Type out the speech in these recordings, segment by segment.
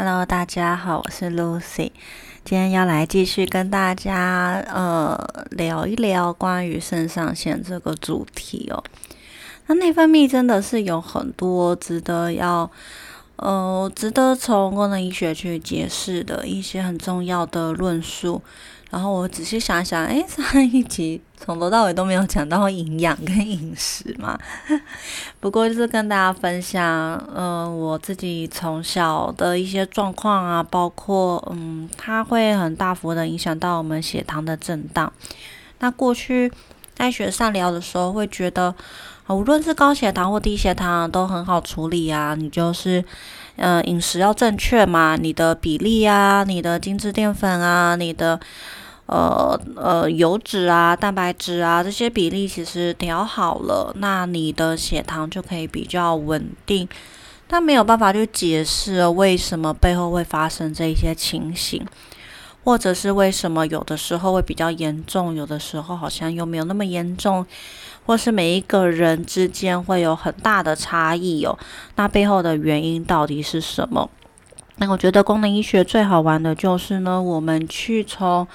Hello，大家好，我是 Lucy，今天要来继续跟大家呃聊一聊关于肾上腺这个主题哦。那内分泌真的是有很多值得要呃值得从功能医学去解释的一些很重要的论述。然后我仔细想想，哎，上一集从头到尾都没有讲到营养跟饮食嘛。不过就是跟大家分享，嗯，我自己从小的一些状况啊，包括嗯，它会很大幅的影响到我们血糖的震荡。那过去在学上疗的时候，会觉得，无论是高血糖或低血糖都很好处理啊，你就是。嗯，饮食要正确嘛，你的比例啊，你的精致淀粉啊，你的呃呃油脂啊、蛋白质啊这些比例其实调好了，那你的血糖就可以比较稳定。但没有办法去解释为什么背后会发生这一些情形，或者是为什么有的时候会比较严重，有的时候好像又没有那么严重。或是每一个人之间会有很大的差异哦，那背后的原因到底是什么？那我觉得功能医学最好玩的就是呢，我们去从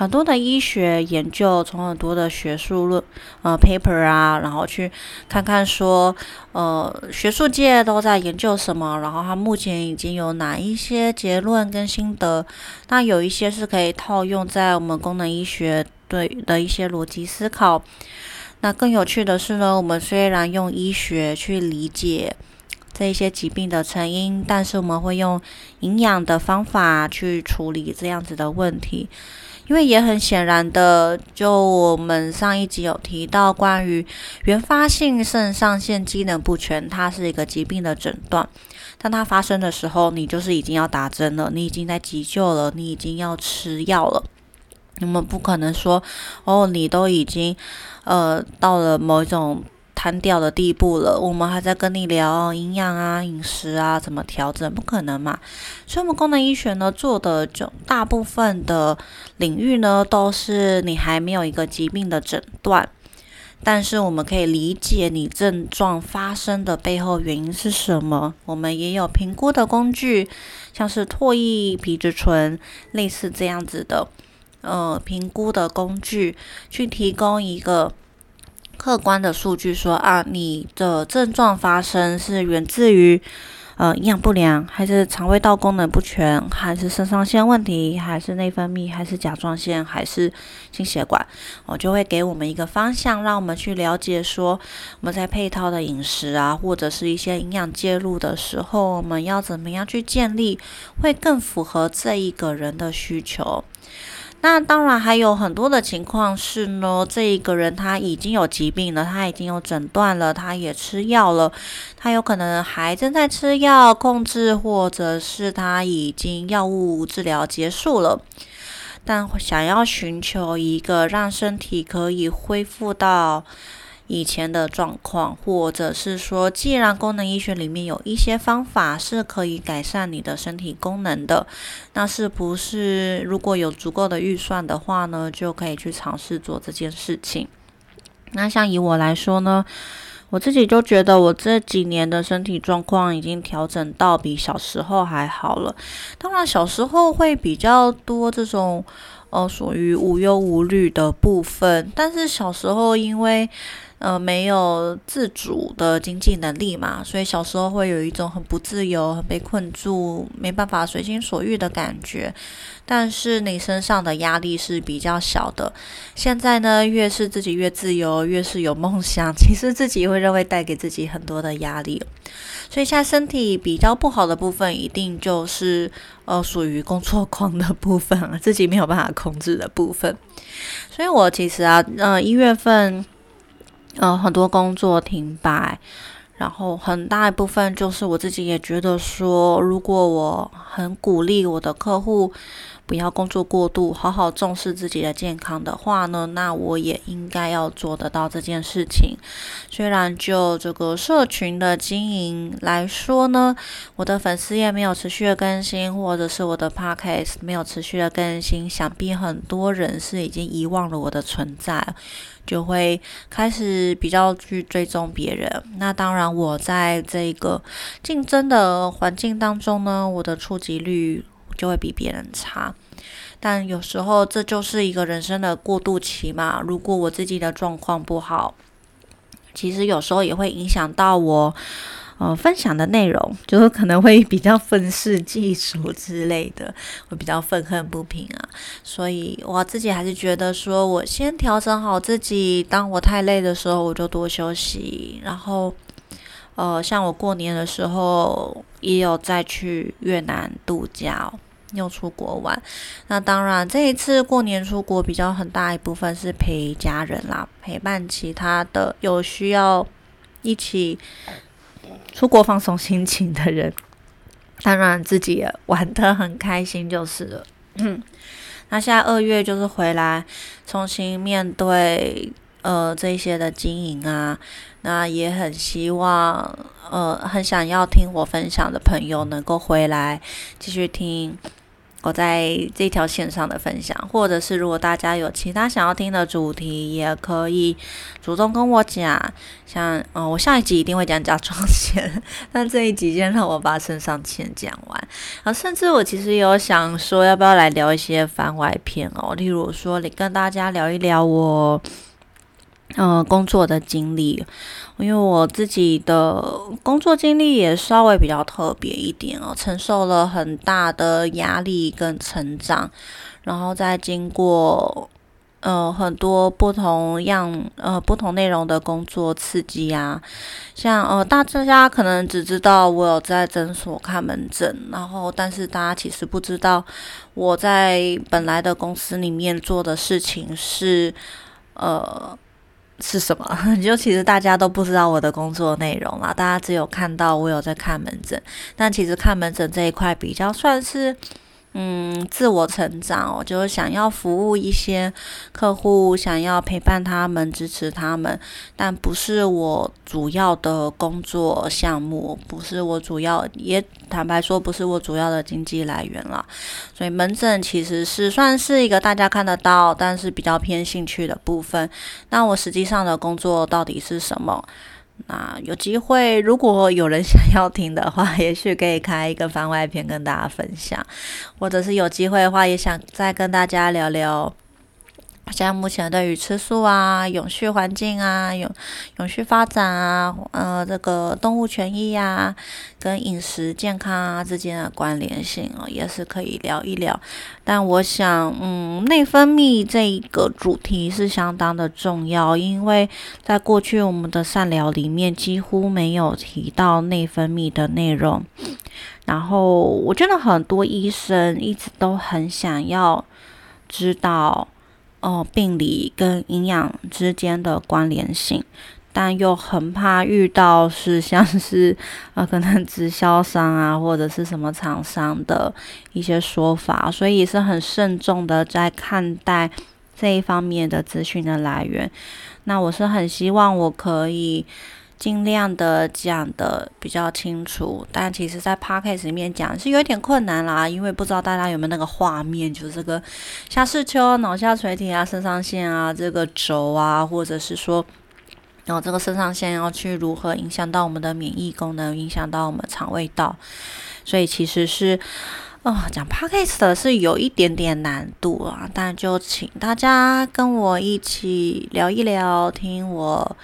很多的医学研究，从很多的学术论呃 paper 啊，然后去看看说呃学术界都在研究什么，然后它目前已经有哪一些结论跟心得，那有一些是可以套用在我们功能医学对的一些逻辑思考。那更有趣的是呢，我们虽然用医学去理解这一些疾病的成因，但是我们会用营养的方法去处理这样子的问题。因为也很显然的，就我们上一集有提到关于原发性肾上腺机能不全，它是一个疾病的诊断。当它发生的时候，你就是已经要打针了，你已经在急救了，你已经要吃药了。我们不可能说，哦，你都已经。呃，到了某一种瘫掉的地步了，我们还在跟你聊营养啊、饮食啊怎么调整，不可能嘛。所以，我们功能医学呢做的就大部分的领域呢，都是你还没有一个疾病的诊断，但是我们可以理解你症状发生的背后原因是什么。我们也有评估的工具，像是唾液皮质醇类似这样子的。呃，评估的工具去提供一个客观的数据，说啊，你的症状发生是源自于呃营养不良，还是肠胃道功能不全，还是肾上腺问题，还是内分泌，还是甲状腺，还是心血管？我就会给我们一个方向，让我们去了解说我们在配套的饮食啊，或者是一些营养介入的时候，我们要怎么样去建立，会更符合这一个人的需求。那当然还有很多的情况是呢，这一个人他已经有疾病了，他已经有诊断了，他也吃药了，他有可能还正在吃药控制，或者是他已经药物治疗结束了，但想要寻求一个让身体可以恢复到。以前的状况，或者是说，既然功能医学里面有一些方法是可以改善你的身体功能的，那是不是如果有足够的预算的话呢，就可以去尝试做这件事情？那像以我来说呢，我自己就觉得我这几年的身体状况已经调整到比小时候还好了。当然，小时候会比较多这种呃属于无忧无虑的部分，但是小时候因为呃，没有自主的经济能力嘛，所以小时候会有一种很不自由、很被困住、没办法随心所欲的感觉。但是你身上的压力是比较小的。现在呢，越是自己越自由，越是有梦想，其实自己会认为带给自己很多的压力。所以现在身体比较不好的部分，一定就是呃属于工作狂的部分，自己没有办法控制的部分。所以我其实啊，呃，一月份。呃，很多工作停摆，然后很大一部分就是我自己也觉得说，如果我很鼓励我的客户不要工作过度，好好重视自己的健康的话呢，那我也应该要做得到这件事情。虽然就这个社群的经营来说呢，我的粉丝也没有持续的更新，或者是我的 podcast 没有持续的更新，想必很多人是已经遗忘了我的存在，就会开始比较去追踪别人。那当然，我在这个竞争的环境当中呢，我的触及率。就会比别人差，但有时候这就是一个人生的过渡期嘛。如果我自己的状况不好，其实有时候也会影响到我呃分享的内容，就是可能会比较愤世嫉俗之类的，会比较愤恨不平啊。所以我自己还是觉得说，我先调整好自己，当我太累的时候，我就多休息。然后呃，像我过年的时候也有再去越南度假。又出国玩，那当然这一次过年出国比较很大一部分是陪家人啦，陪伴其他的有需要一起出国放松心情的人，当然自己也玩得很开心就是了。那现在二月就是回来重新面对呃这些的经营啊，那也很希望呃很想要听我分享的朋友能够回来继续听。我在这条线上的分享，或者是如果大家有其他想要听的主题，也可以主动跟我讲。像，嗯，我下一集一定会讲甲状腺，但这一集先让我把肾上腺讲完。啊，甚至我其实有想说，要不要来聊一些番外篇哦，例如说，你跟大家聊一聊我。嗯，工作的经历，因为我自己的工作经历也稍微比较特别一点哦，承受了很大的压力跟成长，然后再经过呃很多不同样呃不同内容的工作刺激啊，像呃大家可能只知道我有在诊所看门诊，然后但是大家其实不知道我在本来的公司里面做的事情是呃。是什么？就其实大家都不知道我的工作内容啦，大家只有看到我有在看门诊，但其实看门诊这一块比较算是。嗯，自我成长，我就是想要服务一些客户，想要陪伴他们，支持他们，但不是我主要的工作项目，不是我主要，也坦白说，不是我主要的经济来源了。所以门诊其实是算是一个大家看得到，但是比较偏兴趣的部分。那我实际上的工作到底是什么？那有机会，如果有人想要听的话，也许可以开一个番外篇跟大家分享，或者是有机会的话，也想再跟大家聊聊。像目前对于吃素啊、永续环境啊、永永续发展啊、呃，这个动物权益呀，跟饮食健康啊之间的关联性哦，也是可以聊一聊。但我想，嗯，内分泌这一个主题是相当的重要，因为在过去我们的善疗里面几乎没有提到内分泌的内容。然后，我觉得很多医生一直都很想要知道。哦，病理跟营养之间的关联性，但又很怕遇到是像是 呃可能直销商啊或者是什么厂商的一些说法，所以是很慎重的在看待这一方面的资讯的来源。那我是很希望我可以。尽量的讲的比较清楚，但其实，在 podcast 里面讲是有点困难啦，因为不知道大家有没有那个画面，就是这个下视丘、脑下垂体啊、肾上腺啊、这个轴啊，或者是说，然后这个肾上腺要去如何影响到我们的免疫功能，影响到我们肠胃道，所以其实是，哦，讲 podcast 是有一点点难度啊，但就请大家跟我一起聊一聊，听我。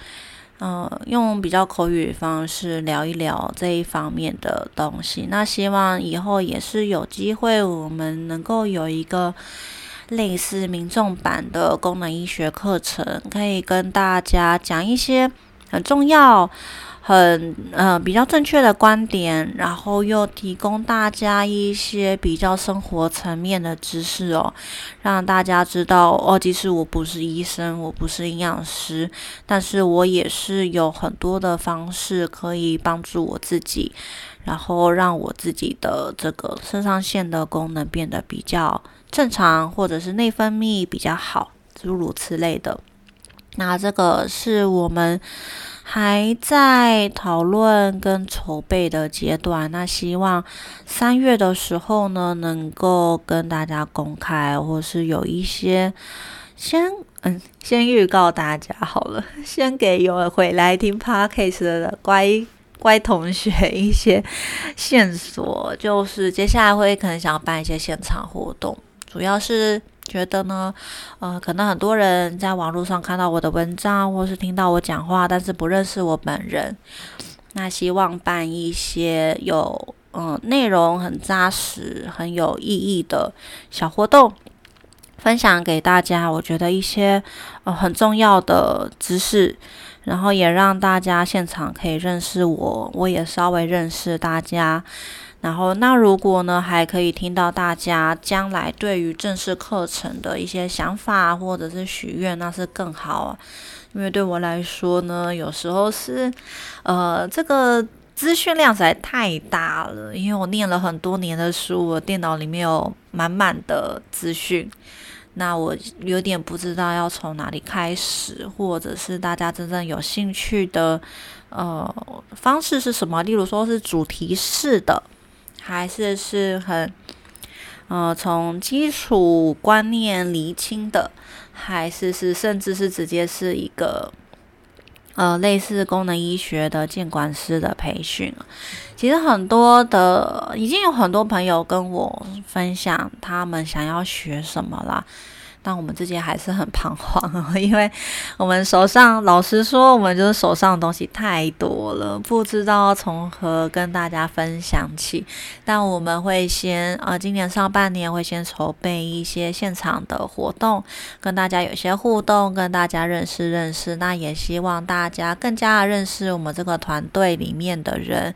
嗯，用比较口语方式聊一聊这一方面的东西。那希望以后也是有机会，我们能够有一个类似民众版的功能医学课程，可以跟大家讲一些很重要。很呃比较正确的观点，然后又提供大家一些比较生活层面的知识哦，让大家知道哦，即使我不是医生，我不是营养师，但是我也是有很多的方式可以帮助我自己，然后让我自己的这个肾上腺的功能变得比较正常，或者是内分泌比较好，诸如此类的。那这个是我们还在讨论跟筹备的阶段。那希望三月的时候呢，能够跟大家公开，或是有一些先嗯，先预告大家好了，先给有回来听 podcast 的乖乖同学一些线索，就是接下来会可能想要办一些现场活动，主要是。觉得呢，呃，可能很多人在网络上看到我的文章，或是听到我讲话，但是不认识我本人。那希望办一些有嗯内容很扎实、很有意义的小活动，分享给大家。我觉得一些呃很重要的知识，然后也让大家现场可以认识我，我也稍微认识大家。然后，那如果呢，还可以听到大家将来对于正式课程的一些想法或者是许愿，那是更好啊。因为对我来说呢，有时候是，呃，这个资讯量实在太大了。因为我念了很多年的书，我电脑里面有满满的资讯，那我有点不知道要从哪里开始，或者是大家真正有兴趣的，呃，方式是什么？例如说是主题式的。还是是很，呃，从基础观念厘清的，还是是甚至是直接是一个，呃，类似功能医学的监管师的培训。其实很多的已经有很多朋友跟我分享，他们想要学什么啦。但我们自己还是很彷徨，因为我们手上，老实说，我们就是手上的东西太多了，不知道从何跟大家分享起。但我们会先，呃，今年上半年会先筹备一些现场的活动，跟大家有些互动，跟大家认识认识。那也希望大家更加认识我们这个团队里面的人。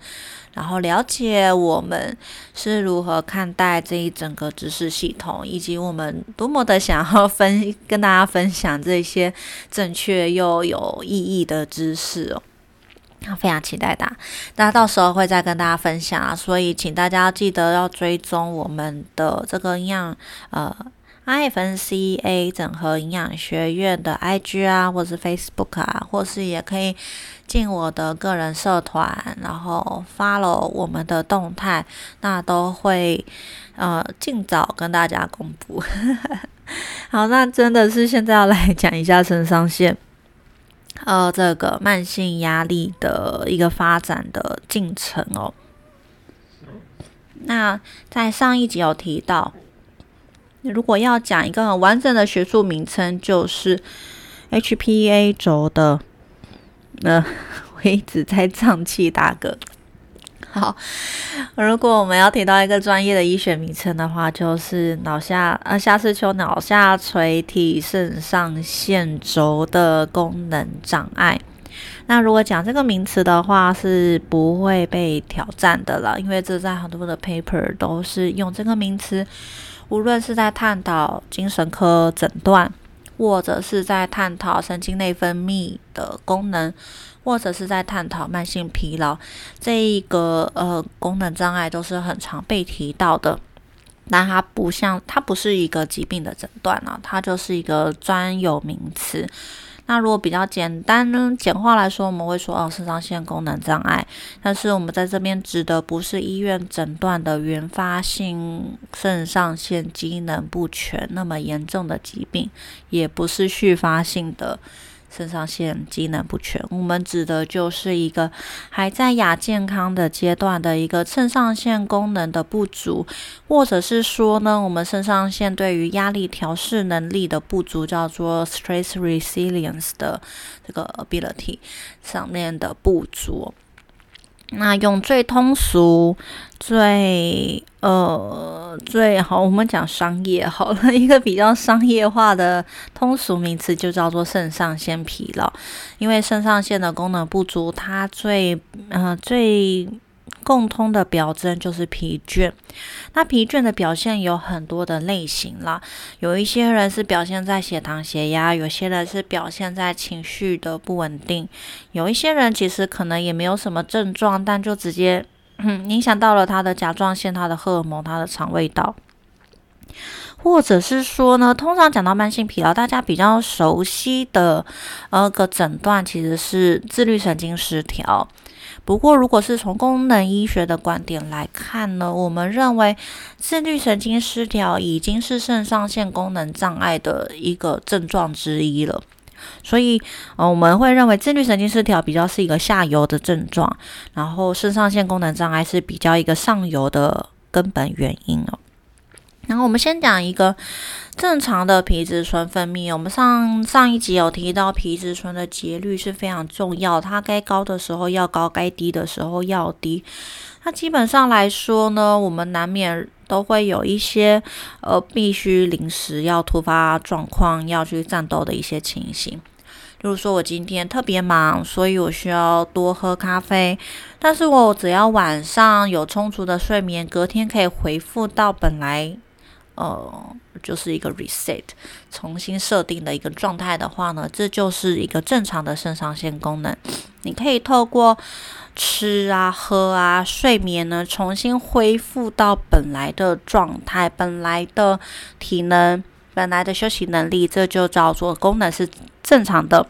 然后了解我们是如何看待这一整个知识系统，以及我们多么的想要分跟大家分享这些正确又有意义的知识哦。非常期待的，那到时候会再跟大家分享啊。所以请大家记得要追踪我们的这个营养呃。IFNCA 整合营养学院的 IG 啊，或是 Facebook 啊，或是也可以进我的个人社团，然后 follow 我们的动态，那都会呃尽早跟大家公布。好，那真的是现在要来讲一下肾上腺，呃，这个慢性压力的一个发展的进程哦。那在上一集有提到。如果要讲一个很完整的学术名称，就是 HPA 轴的。呃，我一直在胀气打嗝。好，如果我们要提到一个专业的医学名称的话，就是脑下呃下视丘脑下垂体肾上腺轴的功能障碍。那如果讲这个名词的话，是不会被挑战的了，因为这在很多的 paper 都是用这个名词。无论是在探讨精神科诊断，或者是在探讨神经内分泌的功能，或者是在探讨慢性疲劳，这一个呃功能障碍都是很常被提到的。但它不像，它不是一个疾病的诊断啊，它就是一个专有名词。那如果比较简单呢？简化来说，我们会说哦，肾上腺功能障碍。但是我们在这边指的不是医院诊断的原发性肾上腺机能不全那么严重的疾病，也不是续发性的。肾上腺机能不全，我们指的就是一个还在亚健康的阶段的一个肾上腺功能的不足，或者是说呢，我们肾上腺对于压力调试能力的不足，叫做 stress resilience 的这个 ability 上面的不足。那用最通俗、最呃。最好我们讲商业好了，一个比较商业化的通俗名词就叫做肾上腺疲劳，因为肾上腺的功能不足，它最呃最。共通的表征就是疲倦。那疲倦的表现有很多的类型啦，有一些人是表现在血糖、血压，有些人是表现在情绪的不稳定，有一些人其实可能也没有什么症状，但就直接影响到了他的甲状腺、他的荷尔蒙、他的肠胃道。或者是说呢，通常讲到慢性疲劳，大家比较熟悉的呃个诊断其实是自律神经失调。不过，如果是从功能医学的观点来看呢，我们认为自律神经失调已经是肾上腺功能障碍的一个症状之一了。所以，呃，我们会认为自律神经失调比较是一个下游的症状，然后肾上腺功能障碍是比较一个上游的根本原因哦。然后我们先讲一个正常的皮质醇分泌。我们上上一集有提到，皮质醇的节律是非常重要，它该高的时候要高，该低的时候要低。那基本上来说呢，我们难免都会有一些呃必须临时要突发状况要去战斗的一些情形。例如说，我今天特别忙，所以我需要多喝咖啡。但是我只要晚上有充足的睡眠，隔天可以恢复到本来。呃，就是一个 reset，重新设定的一个状态的话呢，这就是一个正常的肾上腺功能。你可以透过吃啊、喝啊、睡眠呢，重新恢复到本来的状态、本来的体能、本来的休息能力，这就叫做功能是正常的。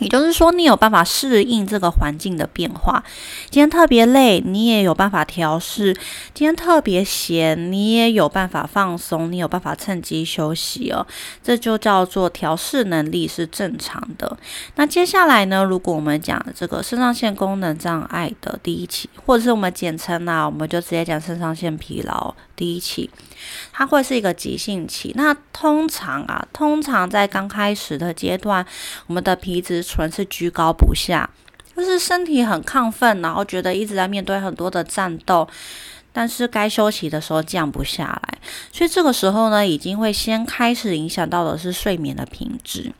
也就是说，你有办法适应这个环境的变化。今天特别累，你也有办法调试；今天特别闲，你也有办法放松，你有办法趁机休息哦。这就叫做调试能力是正常的。那接下来呢？如果我们讲这个肾上腺功能障碍的第一期，或者是我们简称啊，我们就直接讲肾上腺疲劳第一期，它会是一个急性期。那通常啊，通常在刚开始的阶段，我们的皮质醇是居高不下，就是身体很亢奋，然后觉得一直在面对很多的战斗，但是该休息的时候降不下来，所以这个时候呢，已经会先开始影响到的是睡眠的品质。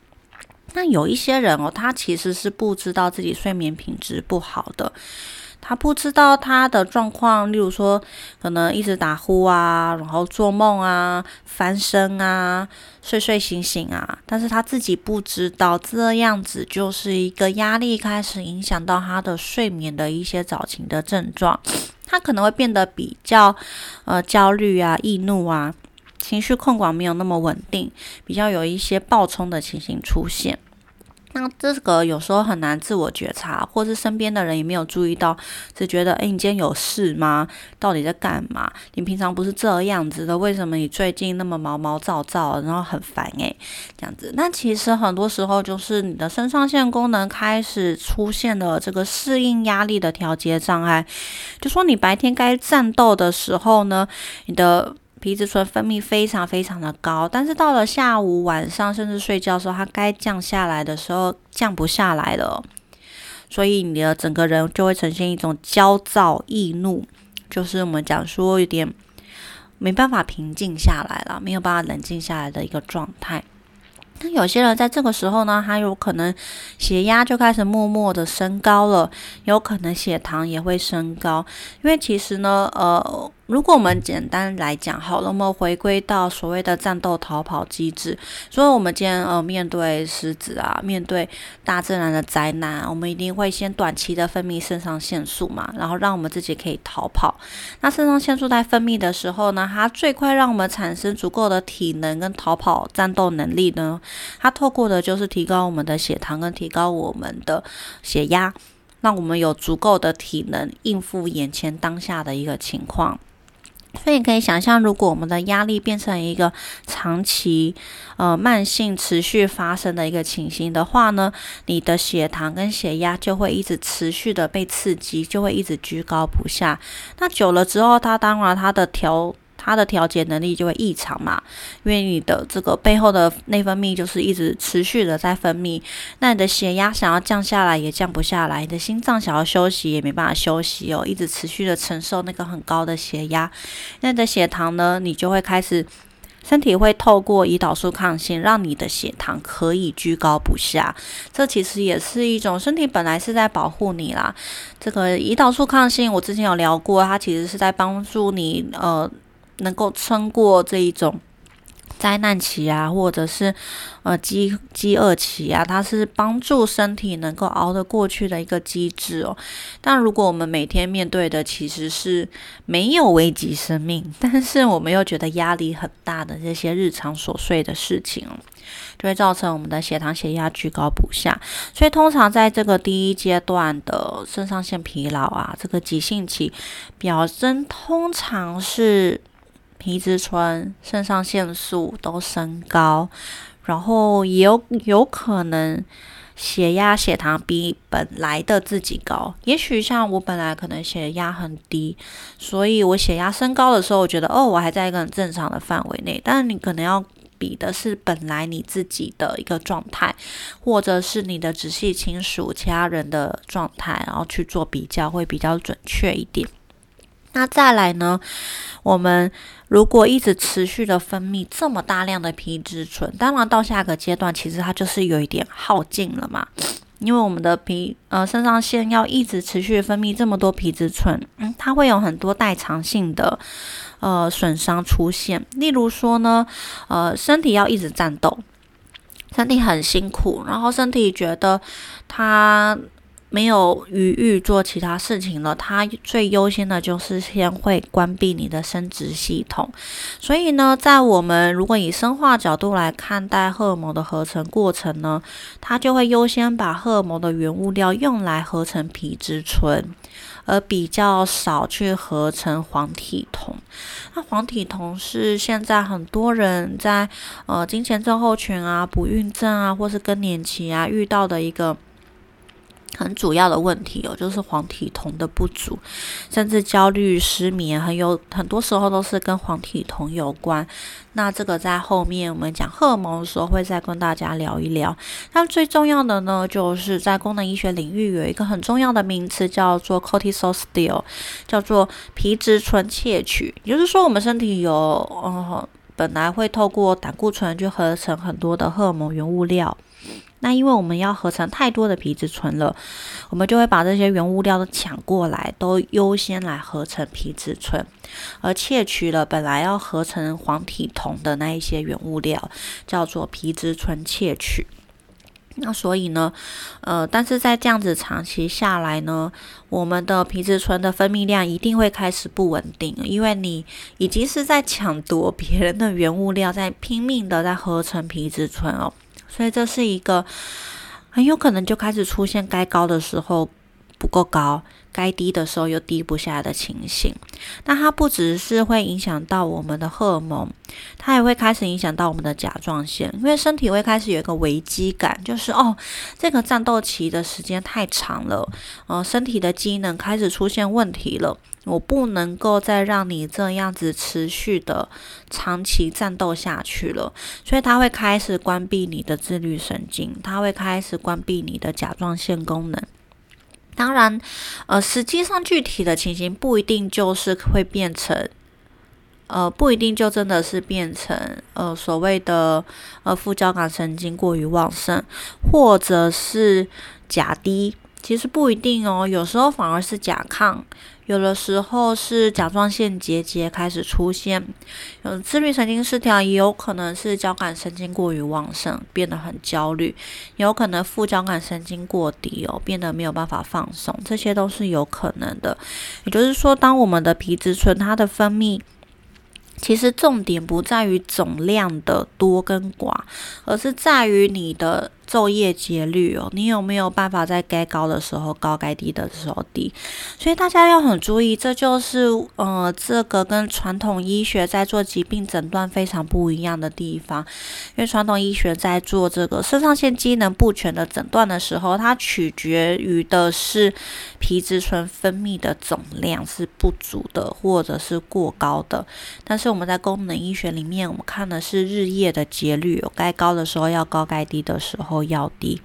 那有一些人哦，他其实是不知道自己睡眠品质不好的。他不知道他的状况，例如说，可能一直打呼啊，然后做梦啊，翻身啊，睡睡醒醒啊，但是他自己不知道，这样子就是一个压力开始影响到他的睡眠的一些早期的症状，他可能会变得比较呃焦虑啊、易怒啊，情绪控管没有那么稳定，比较有一些暴冲的情形出现。那这个有时候很难自我觉察，或是身边的人也没有注意到，只觉得，哎，你今天有事吗？到底在干嘛？你平常不是这样子的，为什么你最近那么毛毛躁躁，然后很烦？诶，这样子。那其实很多时候就是你的肾上腺功能开始出现了这个适应压力的调节障碍，就说你白天该战斗的时候呢，你的。皮质醇分泌非常非常的高，但是到了下午、晚上，甚至睡觉的时候，它该降下来的时候降不下来了，所以你的整个人就会呈现一种焦躁易怒，就是我们讲说有点没办法平静下来了，没有办法冷静下来的一个状态。那有些人在这个时候呢，他有可能血压就开始默默的升高了，有可能血糖也会升高，因为其实呢，呃。如果我们简单来讲好了，我们回归到所谓的战斗逃跑机制。所以，我们今天呃面对狮子啊，面对大自然的灾难，我们一定会先短期的分泌肾上腺素嘛，然后让我们自己可以逃跑。那肾上腺素在分泌的时候呢，它最快让我们产生足够的体能跟逃跑战斗能力呢，它透过的就是提高我们的血糖跟提高我们的血压，让我们有足够的体能应付眼前当下的一个情况。所以你可以想象，如果我们的压力变成一个长期、呃慢性、持续发生的一个情形的话呢，你的血糖跟血压就会一直持续的被刺激，就会一直居高不下。那久了之后，它当然它的调它的调节能力就会异常嘛，因为你的这个背后的内分泌就是一直持续的在分泌，那你的血压想要降下来也降不下来，你的心脏想要休息也没办法休息哦，一直持续的承受那个很高的血压，那你的血糖呢，你就会开始。身体会透过胰岛素抗性，让你的血糖可以居高不下。这其实也是一种身体本来是在保护你啦。这个胰岛素抗性，我之前有聊过，它其实是在帮助你呃，能够撑过这一种。灾难期啊，或者是呃饥饥饿期啊，它是帮助身体能够熬得过去的一个机制哦。但如果我们每天面对的其实是没有危及生命，但是我们又觉得压力很大的这些日常琐碎的事情，就会造成我们的血糖、血压居高不下。所以通常在这个第一阶段的肾上腺疲劳啊，这个急性期表征通常是。皮质醇、肾上腺素都升高，然后也有有可能血压、血糖比本来的自己高。也许像我本来可能血压很低，所以我血压升高的时候，我觉得哦，我还在一个很正常的范围内。但你可能要比的是本来你自己的一个状态，或者是你的直系亲属、其他人的状态，然后去做比较，会比较准确一点。那再来呢？我们如果一直持续的分泌这么大量的皮质醇，当然到下个阶段，其实它就是有一点耗尽了嘛。因为我们的皮呃肾上腺要一直持续分泌这么多皮质醇，嗯，它会有很多代偿性的呃损伤出现。例如说呢，呃，身体要一直战斗，身体很辛苦，然后身体觉得它。没有余裕做其他事情了，它最优先的就是先会关闭你的生殖系统。所以呢，在我们如果以生化角度来看待荷尔蒙的合成过程呢，它就会优先把荷尔蒙的原物料用来合成皮质醇，而比较少去合成黄体酮。那黄体酮是现在很多人在呃金钱症候群啊、不孕症啊，或是更年期啊遇到的一个。很主要的问题哦，就是黄体酮的不足，甚至焦虑、失眠，很有很多时候都是跟黄体酮有关。那这个在后面我们讲荷尔蒙的时候会再跟大家聊一聊。那最重要的呢，就是在功能医学领域有一个很重要的名词叫做 cortisol steal，叫做皮质醇窃取。也就是说，我们身体有呃本来会透过胆固醇去合成很多的荷尔蒙原物料。那因为我们要合成太多的皮质醇了，我们就会把这些原物料都抢过来，都优先来合成皮质醇，而窃取了本来要合成黄体酮的那一些原物料，叫做皮质醇窃取。那所以呢，呃，但是在这样子长期下来呢，我们的皮质醇的分泌量一定会开始不稳定，因为你已经是在抢夺别人的原物料，在拼命的在合成皮质醇哦。所以这是一个很有可能就开始出现该高的时候不够高，该低的时候又低不下的情形。那它不只是会影响到我们的荷尔蒙，它也会开始影响到我们的甲状腺，因为身体会开始有一个危机感，就是哦，这个战斗期的时间太长了，呃，身体的机能开始出现问题了。我不能够再让你这样子持续的长期战斗下去了，所以它会开始关闭你的自律神经，它会开始关闭你的甲状腺功能。当然，呃，实际上具体的情形不一定就是会变成，呃，不一定就真的是变成呃所谓的呃副交感神经过于旺盛，或者是甲低。其实不一定哦，有时候反而是甲亢，有的时候是甲状腺结节开始出现，有自律神经失调，也有可能是交感神经过于旺盛，变得很焦虑，有可能副交感神经过低哦，变得没有办法放松，这些都是有可能的。也就是说，当我们的皮质醇它的分泌。其实重点不在于总量的多跟寡，而是在于你的昼夜节律哦，你有没有办法在该高的时候高，该低的时候低？所以大家要很注意，这就是呃，这个跟传统医学在做疾病诊断非常不一样的地方。因为传统医学在做这个肾上腺机能不全的诊断的时候，它取决于的是皮质醇分泌的总量是不足的，或者是过高的。但是我们在功能医学里面，我们看的是日夜的节律，该高的时候要高，该低的时候。要低，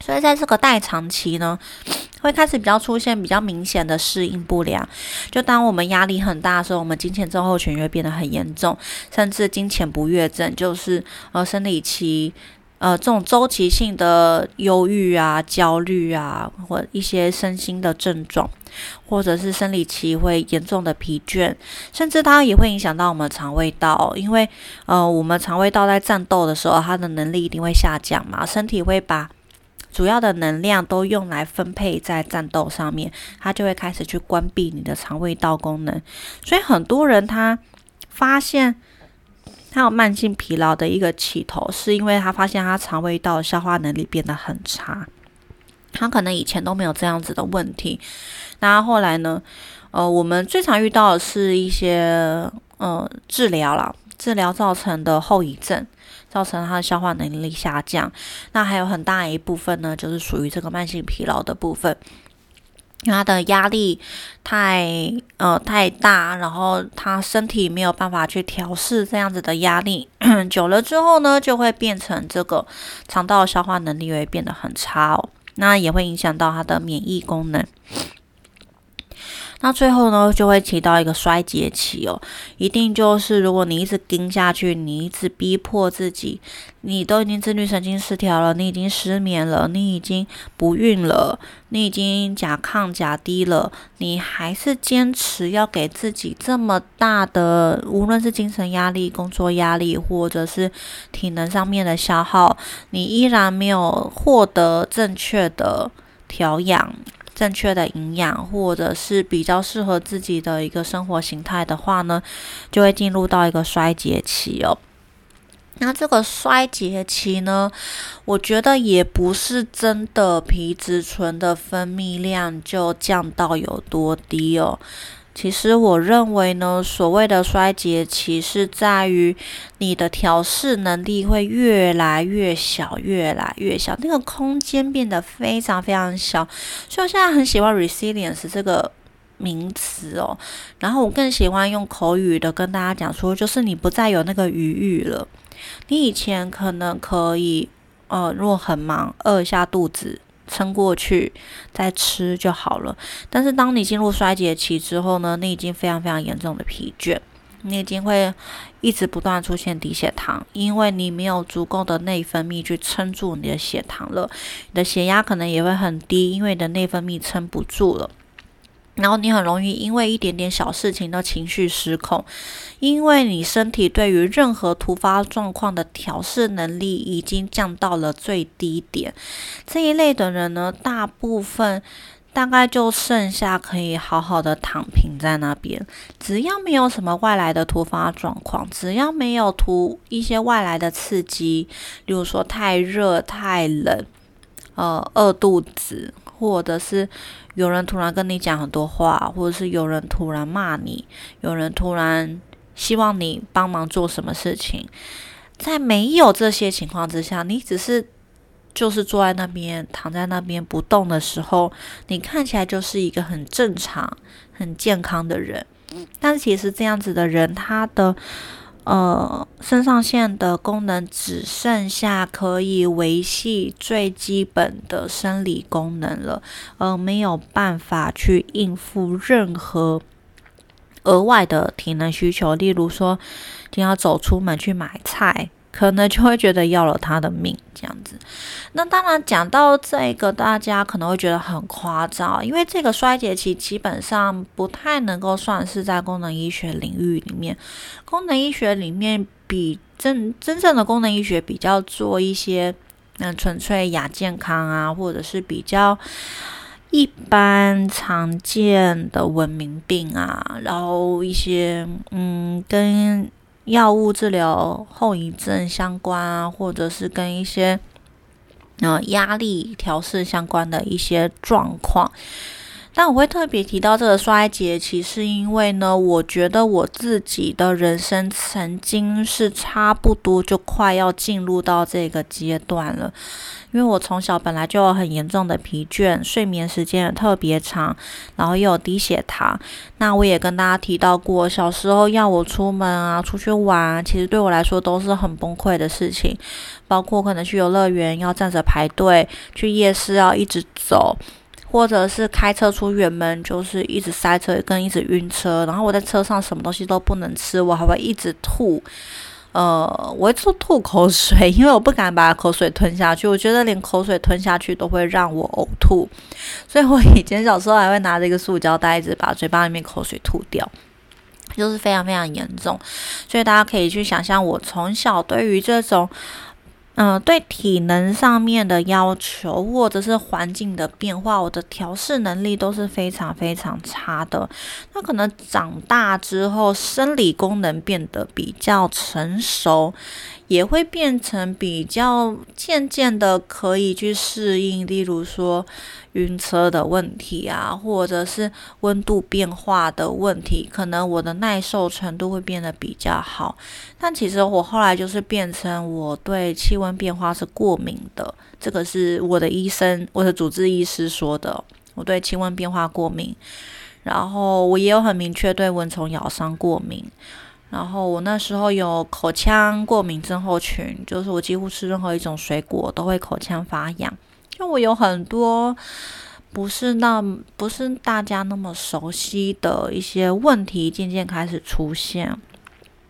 所以在这个代偿期呢，会开始比较出现比较明显的适应不良。就当我们压力很大的时候，我们金钱症候群会变得很严重，甚至金钱不悦症，就是呃生理期呃这种周期性的忧郁啊、焦虑啊，或一些身心的症状，或者是生理期会严重的疲倦，甚至它也会影响到我们肠胃道，因为呃我们肠胃道在战斗的时候，它的能力一定会下降嘛，身体会把主要的能量都用来分配在战斗上面，它就会开始去关闭你的肠胃道功能，所以很多人他发现。他有慢性疲劳的一个起头，是因为他发现他肠胃道消化能力变得很差。他可能以前都没有这样子的问题，那后来呢？呃，我们最常遇到的是一些呃治疗啦，治疗造成的后遗症，造成他的消化能力下降。那还有很大一部分呢，就是属于这个慢性疲劳的部分。他的压力太呃太大，然后他身体没有办法去调试这样子的压力，久了之后呢，就会变成这个肠道消化能力会变得很差哦，那也会影响到他的免疫功能。那最后呢，就会提到一个衰竭期哦，一定就是如果你一直盯下去，你一直逼迫自己，你都已经自律神经失调了，你已经失眠了，你已经不孕了，你已经甲亢甲低了，你还是坚持要给自己这么大的，无论是精神压力、工作压力，或者是体能上面的消耗，你依然没有获得正确的调养。正确的营养，或者是比较适合自己的一个生活形态的话呢，就会进入到一个衰竭期哦。那这个衰竭期呢，我觉得也不是真的皮质醇的分泌量就降到有多低哦。其实我认为呢，所谓的衰竭期是在于你的调试能力会越来越小，越来越小，那个空间变得非常非常小。所以我现在很喜欢 resilience 这个名词哦，然后我更喜欢用口语的跟大家讲说，就是你不再有那个余裕了。你以前可能可以，呃，如果很忙，饿一下肚子。撑过去再吃就好了。但是当你进入衰竭期之后呢，你已经非常非常严重的疲倦，你已经会一直不断出现低血糖，因为你没有足够的内分泌去撑住你的血糖了。你的血压可能也会很低，因为你的内分泌撑不住了。然后你很容易因为一点点小事情的情绪失控，因为你身体对于任何突发状况的调试能力已经降到了最低点。这一类的人呢，大部分大概就剩下可以好好的躺平在那边，只要没有什么外来的突发状况，只要没有突一些外来的刺激，例如说太热、太冷，呃，饿肚子。或者是有人突然跟你讲很多话，或者是有人突然骂你，有人突然希望你帮忙做什么事情，在没有这些情况之下，你只是就是坐在那边躺在那边不动的时候，你看起来就是一个很正常、很健康的人。但其实这样子的人，他的。呃，肾上腺的功能只剩下可以维系最基本的生理功能了，而没有办法去应付任何额外的体能需求。例如说，今天要走出门去买菜。可能就会觉得要了他的命这样子。那当然讲到这个，大家可能会觉得很夸张，因为这个衰竭期基本上不太能够算是在功能医学领域里面。功能医学里面比真真正的功能医学比较做一些嗯纯粹亚健康啊，或者是比较一般常见的文明病啊，然后一些嗯跟。药物治疗后遗症相关啊，或者是跟一些呃压力调试相关的一些状况。但我会特别提到这个衰竭期，是因为呢，我觉得我自己的人生曾经是差不多就快要进入到这个阶段了。因为我从小本来就有很严重的疲倦，睡眠时间也特别长，然后又有低血糖。那我也跟大家提到过，小时候要我出门啊，出去玩，其实对我来说都是很崩溃的事情。包括可能去游乐园要站着排队，去夜市要一直走。或者是开车出远门，就是一直塞车跟一直晕车，然后我在车上什么东西都不能吃，我还会一直吐，呃，我会吐吐口水，因为我不敢把口水吞下去，我觉得连口水吞下去都会让我呕吐，所以我以前小时候还会拿着一个塑胶袋子把嘴巴里面口水吐掉，就是非常非常严重，所以大家可以去想象我从小对于这种。嗯，对体能上面的要求，或者是环境的变化，我的调试能力都是非常非常差的。那可能长大之后，生理功能变得比较成熟。也会变成比较渐渐的可以去适应，例如说晕车的问题啊，或者是温度变化的问题，可能我的耐受程度会变得比较好。但其实我后来就是变成我对气温变化是过敏的，这个是我的医生，我的主治医师说的，我对气温变化过敏，然后我也有很明确对蚊虫咬伤过敏。然后我那时候有口腔过敏症候群，就是我几乎吃任何一种水果都会口腔发痒。就我有很多不是那不是大家那么熟悉的一些问题，渐渐开始出现。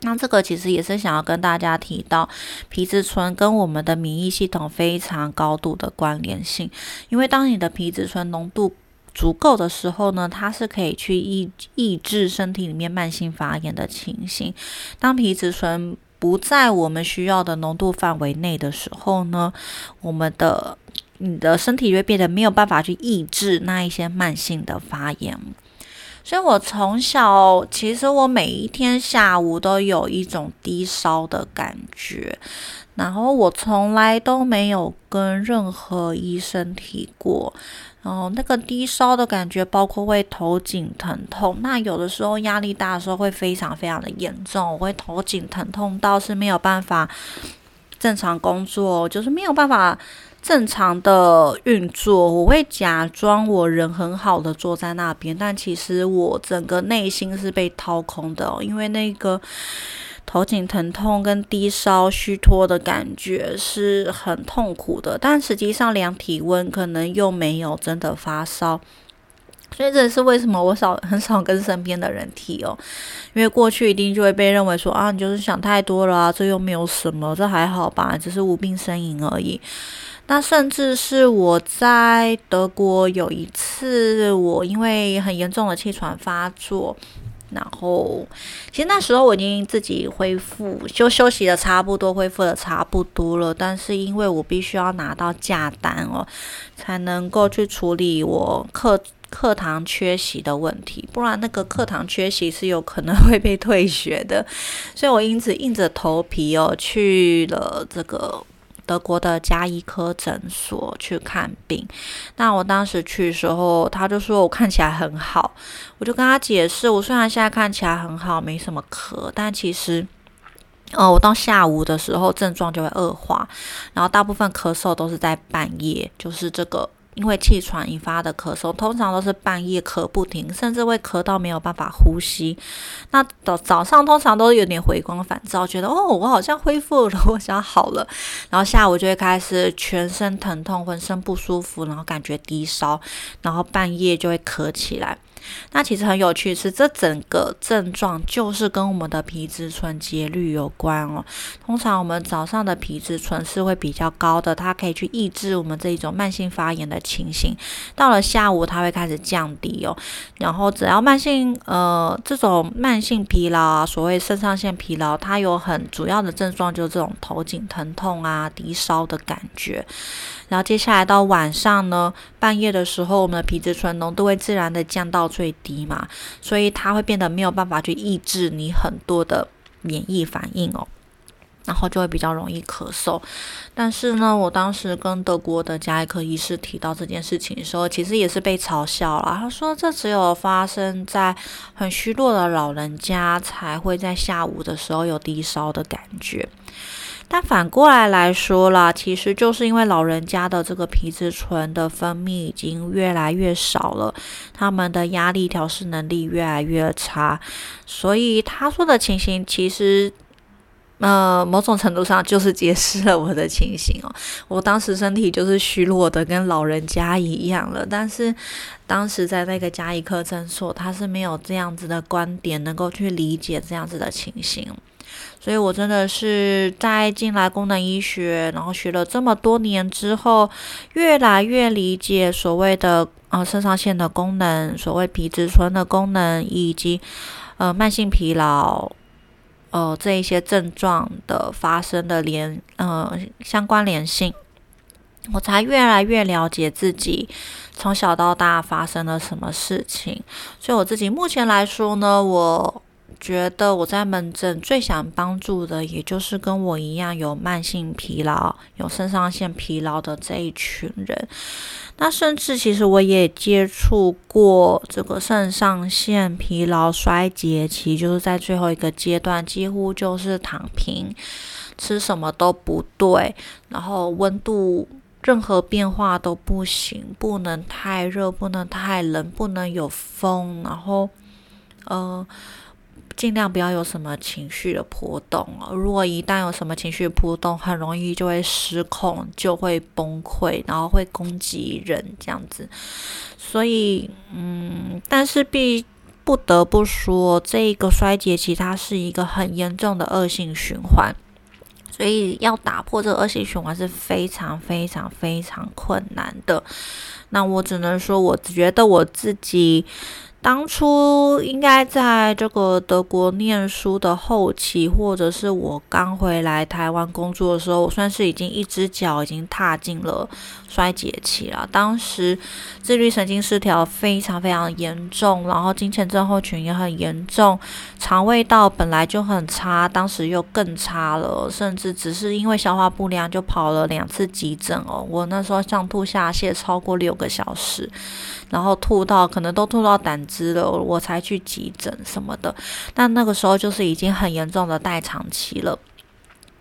那这个其实也是想要跟大家提到，皮质醇跟我们的免疫系统非常高度的关联性，因为当你的皮质醇浓度足够的时候呢，它是可以去抑抑制身体里面慢性发炎的情形。当皮质醇不在我们需要的浓度范围内的时候呢，我们的你的身体就会变得没有办法去抑制那一些慢性的发炎。所以我从小其实我每一天下午都有一种低烧的感觉。然后我从来都没有跟任何医生提过，哦那个低烧的感觉，包括会头颈疼痛。那有的时候压力大的时候会非常非常的严重，我会头颈疼痛到是没有办法正常工作，就是没有办法正常的运作。我会假装我人很好的坐在那边，但其实我整个内心是被掏空的，因为那个。头颈疼痛跟低烧虚脱的感觉是很痛苦的，但实际上量体温可能又没有真的发烧，所以这也是为什么我少 很少跟身边的人提哦，因为过去一定就会被认为说啊，你就是想太多了啊，这又没有什么，这还好吧，只是无病呻吟而已。那甚至是我在德国有一次，我因为很严重的气喘发作。然后，其实那时候我已经自己恢复，就休息的差不多，恢复的差不多了。但是因为我必须要拿到假单哦，才能够去处理我课课堂缺席的问题，不然那个课堂缺席是有可能会被退学的。所以我因此硬着头皮哦去了这个。德国的加医科诊所去看病，那我当时去的时候，他就说我看起来很好，我就跟他解释，我虽然现在看起来很好，没什么咳，但其实，呃，我到下午的时候症状就会恶化，然后大部分咳嗽都是在半夜，就是这个。因为气喘引发的咳嗽，通常都是半夜咳不停，甚至会咳到没有办法呼吸。那早早上通常都有点回光返照，觉得哦，我好像恢复了，我想好了。然后下午就会开始全身疼痛，浑身不舒服，然后感觉低烧，然后半夜就会咳起来。那其实很有趣，是这整个症状就是跟我们的皮质醇节律有关哦。通常我们早上的皮质醇是会比较高的，它可以去抑制我们这一种慢性发炎的情形。到了下午，它会开始降低哦。然后只要慢性呃这种慢性疲劳啊，所谓肾上腺疲劳，它有很主要的症状就是这种头颈疼痛啊、低烧的感觉。然后接下来到晚上呢，半夜的时候，我们的皮质醇浓度会自然的降到最低嘛，所以它会变得没有办法去抑制你很多的免疫反应哦。然后就会比较容易咳嗽。但是呢，我当时跟德国的加医科医师提到这件事情的时候，其实也是被嘲笑了。他说，这只有发生在很虚弱的老人家才会在下午的时候有低烧的感觉。但反过来来说啦，其实就是因为老人家的这个皮质醇的分泌已经越来越少了，他们的压力调试能力越来越差，所以他说的情形其实，呃，某种程度上就是解释了我的情形哦。我当时身体就是虚弱的，跟老人家一样了。但是当时在那个加医科诊所，他是没有这样子的观点，能够去理解这样子的情形。所以，我真的是在进来功能医学，然后学了这么多年之后，越来越理解所谓的呃肾上腺的功能，所谓皮质醇的功能，以及呃慢性疲劳呃这一些症状的发生的连呃相关联性，我才越来越了解自己从小到大发生了什么事情。所以，我自己目前来说呢，我。觉得我在门诊最想帮助的，也就是跟我一样有慢性疲劳、有肾上腺疲劳的这一群人。那甚至其实我也接触过这个肾上腺疲劳衰竭期，就是在最后一个阶段，几乎就是躺平，吃什么都不对，然后温度任何变化都不行，不能太热，不能太冷，不能有风，然后，呃。尽量不要有什么情绪的波动哦。如果一旦有什么情绪波动，很容易就会失控，就会崩溃，然后会攻击人这样子。所以，嗯，但是必不得不说，这个衰竭期它是一个很严重的恶性循环，所以要打破这个恶性循环是非常非常非常困难的。那我只能说，我觉得我自己。当初应该在这个德国念书的后期，或者是我刚回来台湾工作的时候，我算是已经一只脚已经踏进了衰竭期了。当时自律神经失调非常非常严重，然后金钱症候群也很严重，肠胃道本来就很差，当时又更差了，甚至只是因为消化不良就跑了两次急诊哦。我那时候上吐下泻超过六个小时。然后吐到可能都吐到胆汁了，我才去急诊什么的。但那个时候就是已经很严重的代偿期了，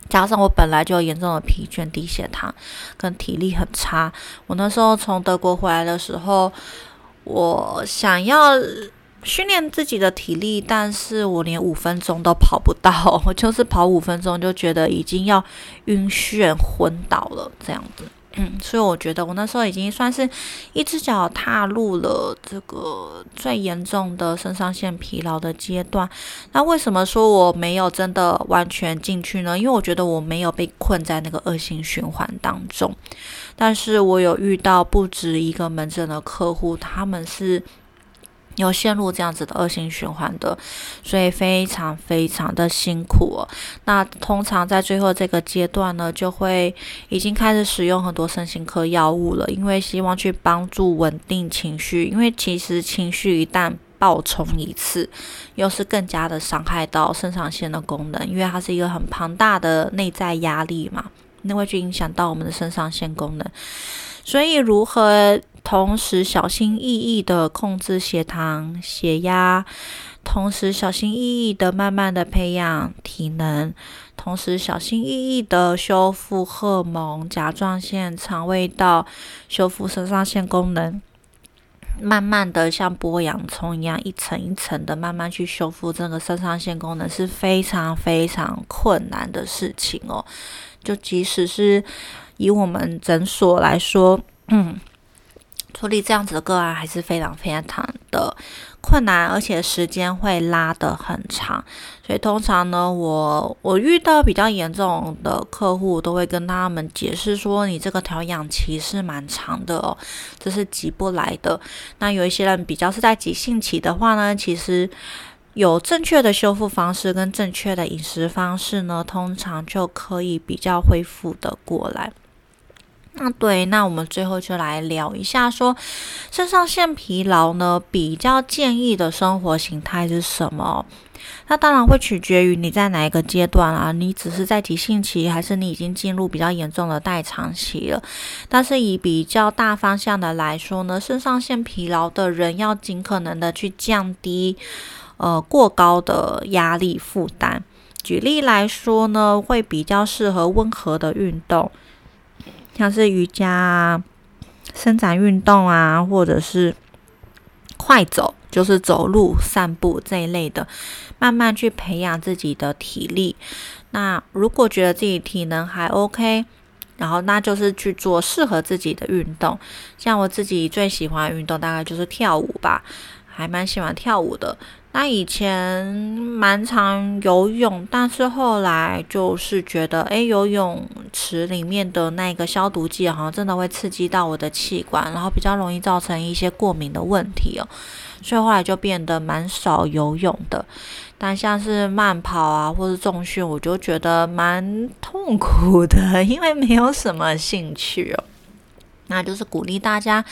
加上我本来就严重的疲倦、低血糖跟体力很差。我那时候从德国回来的时候，我想要训练自己的体力，但是我连五分钟都跑不到，我就是跑五分钟就觉得已经要晕眩、昏倒了这样子。嗯，所以我觉得我那时候已经算是一只脚踏入了这个最严重的肾上腺疲劳的阶段。那为什么说我没有真的完全进去呢？因为我觉得我没有被困在那个恶性循环当中，但是我有遇到不止一个门诊的客户，他们是。有陷入这样子的恶性循环的，所以非常非常的辛苦。那通常在最后这个阶段呢，就会已经开始使用很多身心科药物了，因为希望去帮助稳定情绪。因为其实情绪一旦爆冲一次，又是更加的伤害到肾上腺的功能，因为它是一个很庞大的内在压力嘛，那会去影响到我们的肾上腺功能。所以如何？同时小心翼翼的控制血糖、血压，同时小心翼翼的慢慢的培养体能，同时小心翼翼的修复荷蒙、甲状腺、肠胃道，修复肾上腺功能，慢慢的像剥洋葱一样，一层一层的慢慢去修复这个肾上腺功能，是非常非常困难的事情哦。就即使是以我们诊所来说，嗯。处理这样子的个案还是非常非常的困难，而且时间会拉得很长。所以通常呢，我我遇到比较严重的客户，都会跟他们解释说，你这个调养期是蛮长的哦，这是急不来的。那有一些人比较是在急性期的话呢，其实有正确的修复方式跟正确的饮食方式呢，通常就可以比较恢复的过来。那对，那我们最后就来聊一下，说肾上腺疲劳呢，比较建议的生活形态是什么？那当然会取决于你在哪一个阶段啊，你只是在急性期，还是你已经进入比较严重的代偿期了。但是以比较大方向的来说呢，肾上腺疲劳的人要尽可能的去降低呃过高的压力负担。举例来说呢，会比较适合温和的运动，像是瑜伽、伸展运动啊，或者是快走。就是走路、散步这一类的，慢慢去培养自己的体力。那如果觉得自己体能还 OK，然后那就是去做适合自己的运动。像我自己最喜欢运动，大概就是跳舞吧，还蛮喜欢跳舞的。那以前蛮常游泳，但是后来就是觉得，诶，游泳池里面的那个消毒剂好像真的会刺激到我的气管，然后比较容易造成一些过敏的问题哦。所以后来就变得蛮少游泳的。但像是慢跑啊，或是重训，我就觉得蛮痛苦的，因为没有什么兴趣哦。那就是鼓励大家。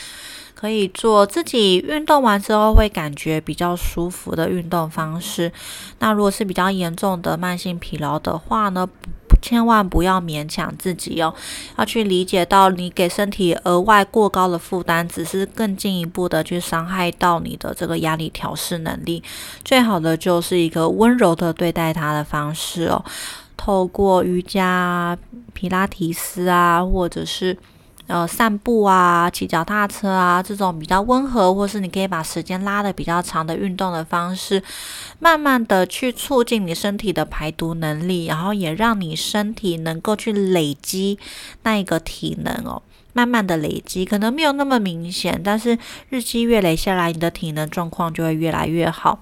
可以做自己运动完之后会感觉比较舒服的运动方式。那如果是比较严重的慢性疲劳的话呢，千万不要勉强自己哦，要去理解到你给身体额外过高的负担，只是更进一步的去伤害到你的这个压力调试能力。最好的就是一个温柔的对待它的方式哦，透过瑜伽、皮拉提斯啊，或者是。呃，散步啊，骑脚踏车啊，这种比较温和，或是你可以把时间拉的比较长的运动的方式，慢慢的去促进你身体的排毒能力，然后也让你身体能够去累积那一个体能哦，慢慢的累积，可能没有那么明显，但是日积月累下来，你的体能状况就会越来越好，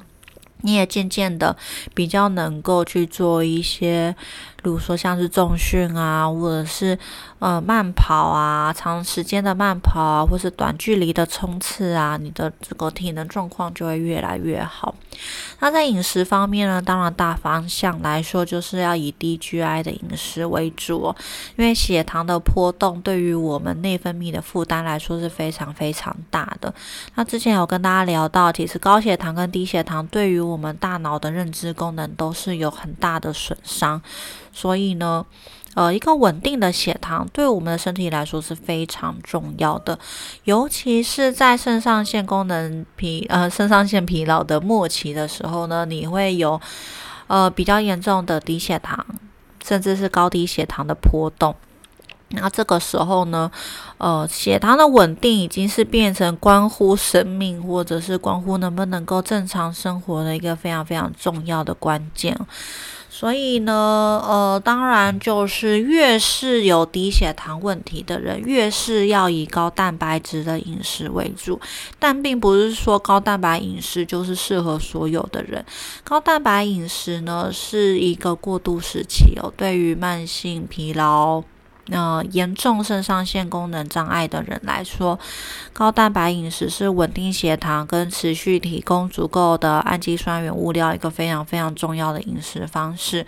你也渐渐的比较能够去做一些。比如说像是重训啊，或者是呃慢跑啊，长时间的慢跑啊，或是短距离的冲刺啊，你的这个体能状况就会越来越好。那在饮食方面呢，当然大方向来说就是要以低 GI 的饮食为主哦，因为血糖的波动对于我们内分泌的负担来说是非常非常大的。那之前有跟大家聊到，其实高血糖跟低血糖对于我们大脑的认知功能都是有很大的损伤。所以呢，呃，一个稳定的血糖对我们的身体来说是非常重要的，尤其是在肾上腺功能疲呃肾上腺疲劳的末期的时候呢，你会有呃比较严重的低血糖，甚至是高低血糖的波动。那这个时候呢，呃，血糖的稳定已经是变成关乎生命或者是关乎能不能够正常生活的一个非常非常重要的关键。所以呢，呃，当然就是越是有低血糖问题的人，越是要以高蛋白质的饮食为主。但并不是说高蛋白饮食就是适合所有的人。高蛋白饮食呢，是一个过渡时期哦，对于慢性疲劳。那严重肾上腺功能障碍的人来说，高蛋白饮食是稳定血糖跟持续提供足够的氨基酸原物料一个非常非常重要的饮食方式。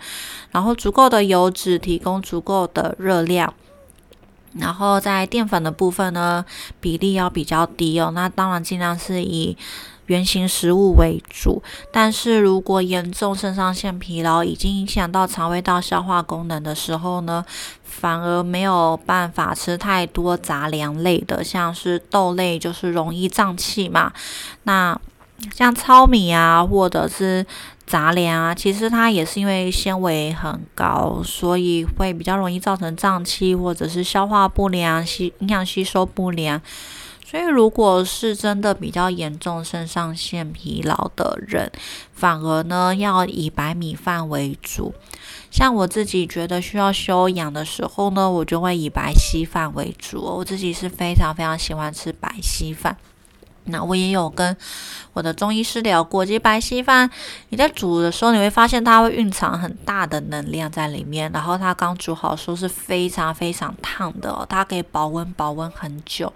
然后足够的油脂提供足够的热量，然后在淀粉的部分呢，比例要比较低哦。那当然尽量是以。原型食物为主，但是如果严重肾上腺疲劳已经影响到肠胃道消化功能的时候呢，反而没有办法吃太多杂粮类的，像是豆类就是容易胀气嘛。那像糙米啊，或者是杂粮啊，其实它也是因为纤维很高，所以会比较容易造成胀气，或者是消化不良、吸营养吸收不良。所以，如果是真的比较严重肾上腺疲劳的人，反而呢要以白米饭为主。像我自己觉得需要休养的时候呢，我就会以白稀饭为主。我自己是非常非常喜欢吃白稀饭。那我也有跟我的中医师聊过，其实白稀饭你在煮的时候，你会发现它会蕴藏很大的能量在里面。然后它刚煮好的时候是非常非常烫的，它可以保温保温很久。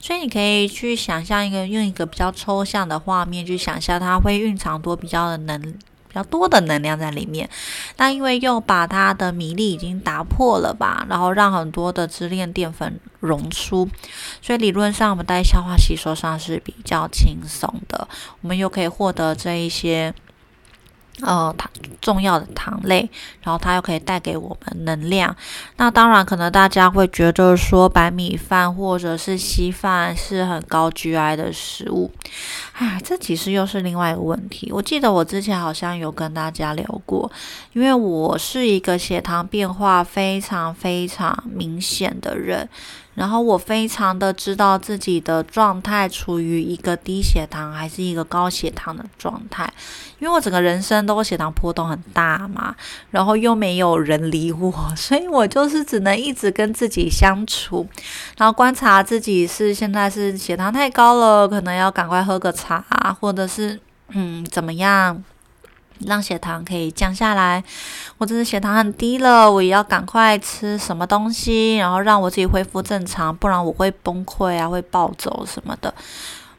所以你可以去想象一个用一个比较抽象的画面去想象，它会蕴藏多比较的能。比较多的能量在里面，那因为又把它的米粒已经打破了吧，然后让很多的支链淀粉溶出，所以理论上我们在消化吸收上是比较轻松的，我们又可以获得这一些呃，糖重要的糖类，然后它又可以带给我们能量。那当然，可能大家会觉得说白米饭或者是稀饭是很高 GI 的食物，哎，这其实又是另外一个问题。我记得我之前好像有跟大家聊过，因为我是一个血糖变化非常非常明显的人。然后我非常的知道自己的状态处于一个低血糖还是一个高血糖的状态，因为我整个人生都血糖波动很大嘛，然后又没有人理我，所以我就是只能一直跟自己相处，然后观察自己是现在是血糖太高了，可能要赶快喝个茶，或者是嗯怎么样。让血糖可以降下来，我真是血糖很低了，我也要赶快吃什么东西，然后让我自己恢复正常，不然我会崩溃啊，会暴走什么的。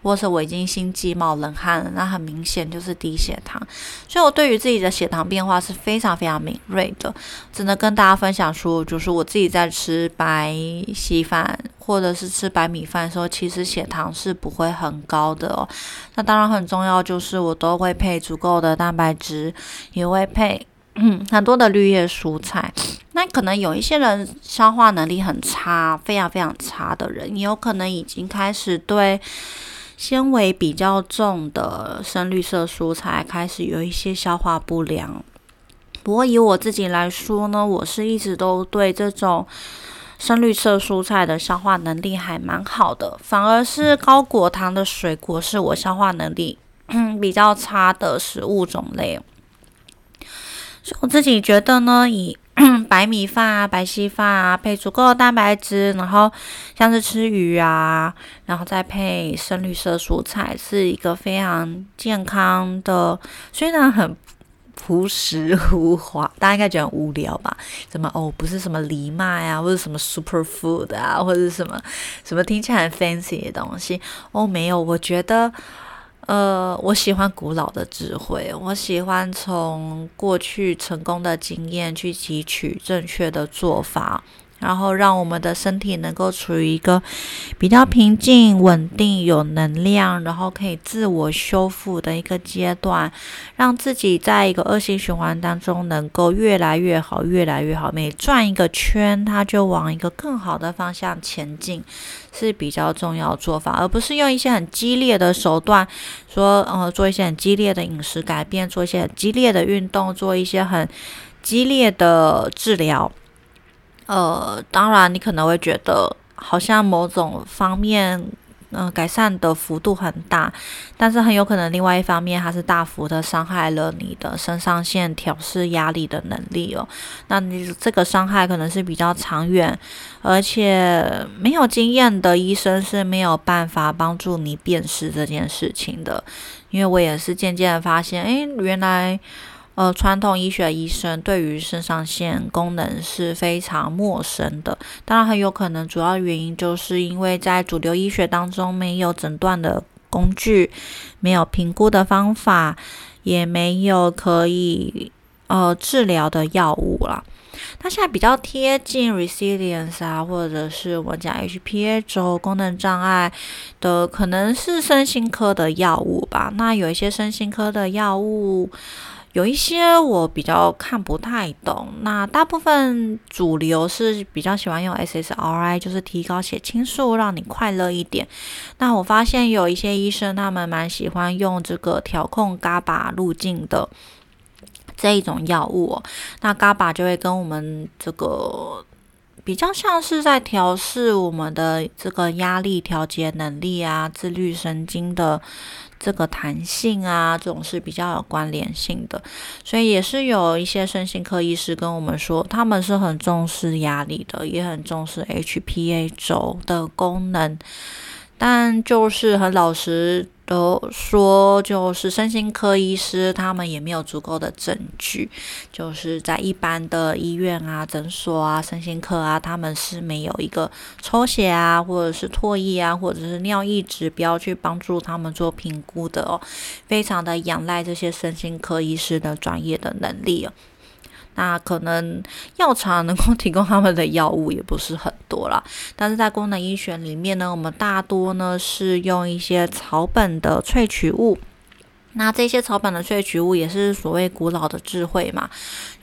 或是我已经心悸冒冷汗了，那很明显就是低血糖，所以我对于自己的血糖变化是非常非常敏锐的。只能跟大家分享说，就是我自己在吃白稀饭或者是吃白米饭的时候，其实血糖是不会很高的哦。那当然很重要，就是我都会配足够的蛋白质，也会配 很多的绿叶蔬菜。那可能有一些人消化能力很差，非常非常差的人，也有可能已经开始对。纤维比较重的深绿色蔬菜开始有一些消化不良。不过以我自己来说呢，我是一直都对这种深绿色蔬菜的消化能力还蛮好的，反而是高果糖的水果是我消化能力 比较差的食物种类。所以我自己觉得呢，以 白米饭啊、白稀饭啊，配足够的蛋白质，然后像是吃鱼啊，然后再配深绿色蔬菜，是一个非常健康的。虽然很朴实无华，大家应该觉得很无聊吧？什么哦，不是什么藜麦啊，或者什么 super food 啊，或者什么什么听起来很 fancy 的东西哦，没有，我觉得。呃，我喜欢古老的智慧，我喜欢从过去成功的经验去汲取正确的做法。然后让我们的身体能够处于一个比较平静、稳定、有能量，然后可以自我修复的一个阶段，让自己在一个恶性循环当中能够越来越好、越来越好。每转一个圈，它就往一个更好的方向前进，是比较重要做法，而不是用一些很激烈的手段，说呃做一些很激烈的饮食改变，做一些很激烈的运动，做一些很激烈的治疗。呃，当然，你可能会觉得好像某种方面，嗯，改善的幅度很大，但是很有可能另外一方面，它是大幅的伤害了你的肾上腺调试压力的能力哦。那你这个伤害可能是比较长远，而且没有经验的医生是没有办法帮助你辨识这件事情的。因为我也是渐渐的发现，诶，原来。呃，传统医学医生对于肾上腺功能是非常陌生的。当然，很有可能主要原因就是因为在主流医学当中没有诊断的工具，没有评估的方法，也没有可以呃治疗的药物了。那现在比较贴近 resilience 啊，或者是我讲 HPA 轴功能障碍的，可能是身心科的药物吧。那有一些身心科的药物。有一些我比较看不太懂，那大部分主流是比较喜欢用 SSRI，就是提高血清素，让你快乐一点。那我发现有一些医生他们蛮喜欢用这个调控 GABA 路径的这一种药物，那 GABA 就会跟我们这个比较像是在调试我们的这个压力调节能力啊，自律神经的。这个弹性啊，这种是比较有关联性的，所以也是有一些身心科医师跟我们说，他们是很重视压力的，也很重视 HPA 轴的功能，但就是很老实。都说就是身心科医师，他们也没有足够的证据，就是在一般的医院啊、诊所啊、身心科啊，他们是没有一个抽血啊，或者是唾液啊，或者是尿液指标去帮助他们做评估的哦，非常的仰赖这些身心科医师的专业的能力哦。那可能药厂能够提供他们的药物也不是很多了，但是在功能医学里面呢，我们大多呢是用一些草本的萃取物那这些草本的萃取物也是所谓古老的智慧嘛，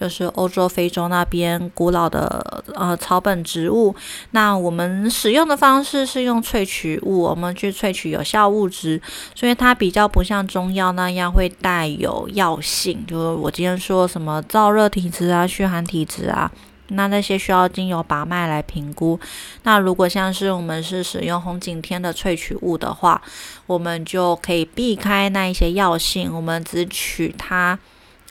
就是欧洲、非洲那边古老的呃草本植物。那我们使用的方式是用萃取物，我们去萃取有效物质，所以它比较不像中药那样会带有药性。就是我今天说什么燥热体质啊、虚寒体质啊。那那些需要经由把脉来评估。那如果像是我们是使用红景天的萃取物的话，我们就可以避开那一些药性，我们只取它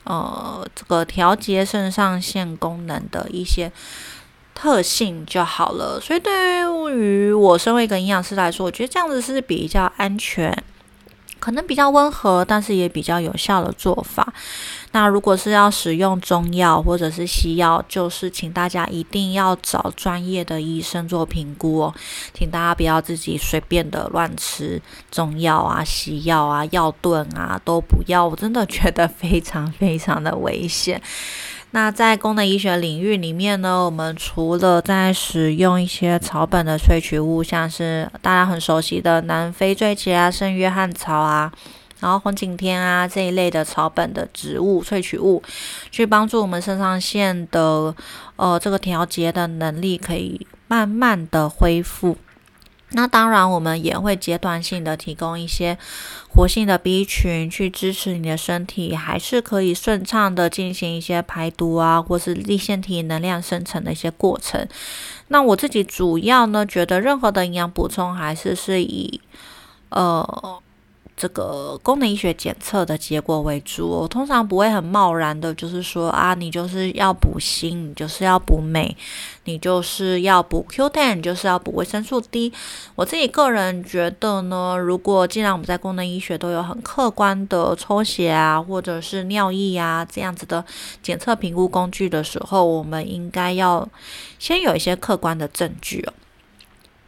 呃这个调节肾上腺功能的一些特性就好了。所以对于我身为一个营养师来说，我觉得这样子是比较安全。可能比较温和，但是也比较有效的做法。那如果是要使用中药或者是西药，就是请大家一定要找专业的医生做评估哦。请大家不要自己随便的乱吃中药啊、西药啊、药炖啊，都不要。我真的觉得非常非常的危险。那在功能医学领域里面呢，我们除了在使用一些草本的萃取物，像是大家很熟悉的南非醉茄啊、圣约翰草啊，然后红景天啊这一类的草本的植物萃取物，去帮助我们肾上腺的呃这个调节的能力，可以慢慢的恢复。那当然，我们也会阶段性的提供一些活性的 B 群，去支持你的身体，还是可以顺畅的进行一些排毒啊，或是立腺体能量生成的一些过程。那我自己主要呢，觉得任何的营养补充还是是以呃。这个功能医学检测的结果为主，我通常不会很贸然的，就是说啊，你就是要补锌，你就是要补镁，你就是要补 Q10，你就是要补维生素 D。我自己个人觉得呢，如果既然我们在功能医学都有很客观的抽血啊，或者是尿液啊这样子的检测评估工具的时候，我们应该要先有一些客观的证据哦。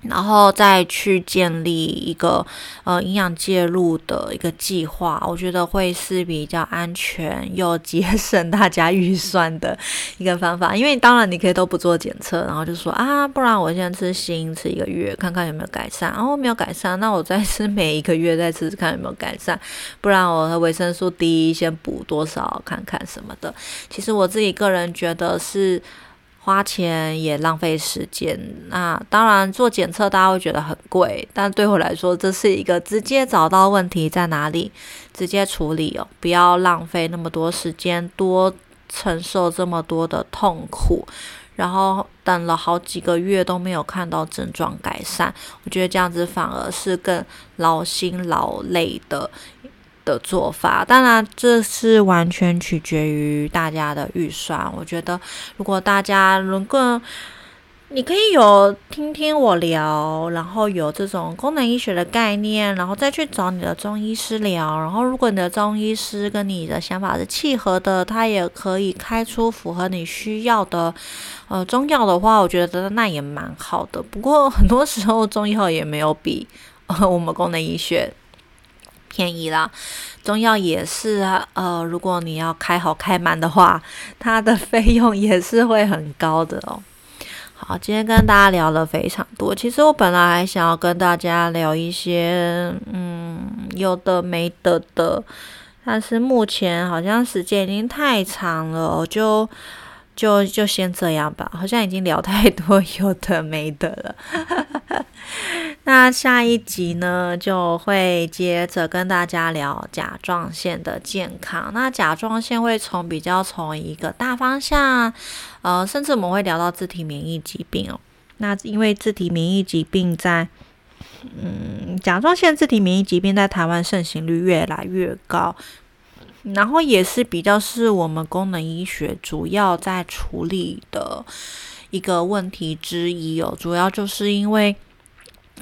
然后再去建立一个呃营养介入的一个计划，我觉得会是比较安全又节省大家预算的一个方法。因为当然你可以都不做检测，然后就说啊，不然我先吃锌吃一个月，看看有没有改善。然后没有改善，那我再吃每一个月再吃吃看有没有改善。不然我的维生素 D 先补多少看看什么的。其实我自己个人觉得是。花钱也浪费时间，那当然做检测大家会觉得很贵，但对我来说这是一个直接找到问题在哪里，直接处理哦，不要浪费那么多时间，多承受这么多的痛苦，然后等了好几个月都没有看到症状改善，我觉得这样子反而是更劳心劳累的。的做法，当然这是完全取决于大家的预算。我觉得，如果大家能够，你可以有听听我聊，然后有这种功能医学的概念，然后再去找你的中医师聊。然后，如果你的中医师跟你的想法是契合的，他也可以开出符合你需要的呃中药的话，我觉得那也蛮好的。不过，很多时候中药也没有比我们功能医学。便宜啦，中药也是啊。呃，如果你要开好开满的话，它的费用也是会很高的哦。好，今天跟大家聊了非常多。其实我本来还想要跟大家聊一些，嗯，有的没的的，但是目前好像时间已经太长了，就。就就先这样吧，好像已经聊太多有的没的了。那下一集呢，就会接着跟大家聊甲状腺的健康。那甲状腺会从比较从一个大方向，呃，甚至我们会聊到自体免疫疾病哦。那因为自体免疫疾病在，嗯，甲状腺自体免疫疾病在台湾盛行率越来越高。然后也是比较是我们功能医学主要在处理的一个问题之一哦，主要就是因为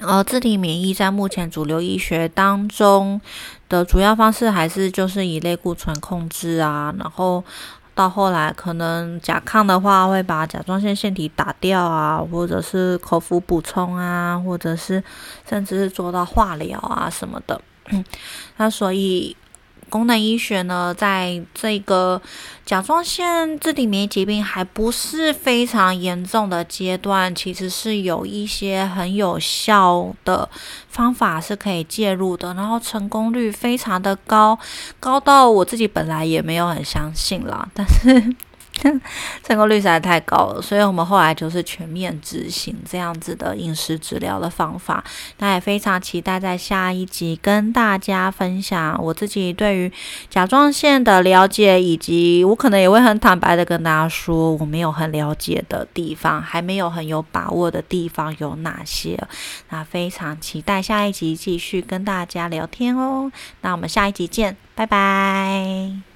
呃，自体免疫在目前主流医学当中的主要方式还是就是以类固醇控制啊，然后到后来可能甲亢的话会把甲状腺腺体打掉啊，或者是口服补充啊，或者是甚至是做到化疗啊什么的，那所以。功能医学呢，在这个甲状腺自体免疫疾病还不是非常严重的阶段，其实是有一些很有效的方法是可以介入的，然后成功率非常的高，高到我自己本来也没有很相信啦，但是。成功率实在太高了，所以我们后来就是全面执行这样子的饮食治疗的方法。那也非常期待在下一集跟大家分享我自己对于甲状腺的了解，以及我可能也会很坦白的跟大家说，我没有很了解的地方，还没有很有把握的地方有哪些。那非常期待下一集继续跟大家聊天哦。那我们下一集见，拜拜。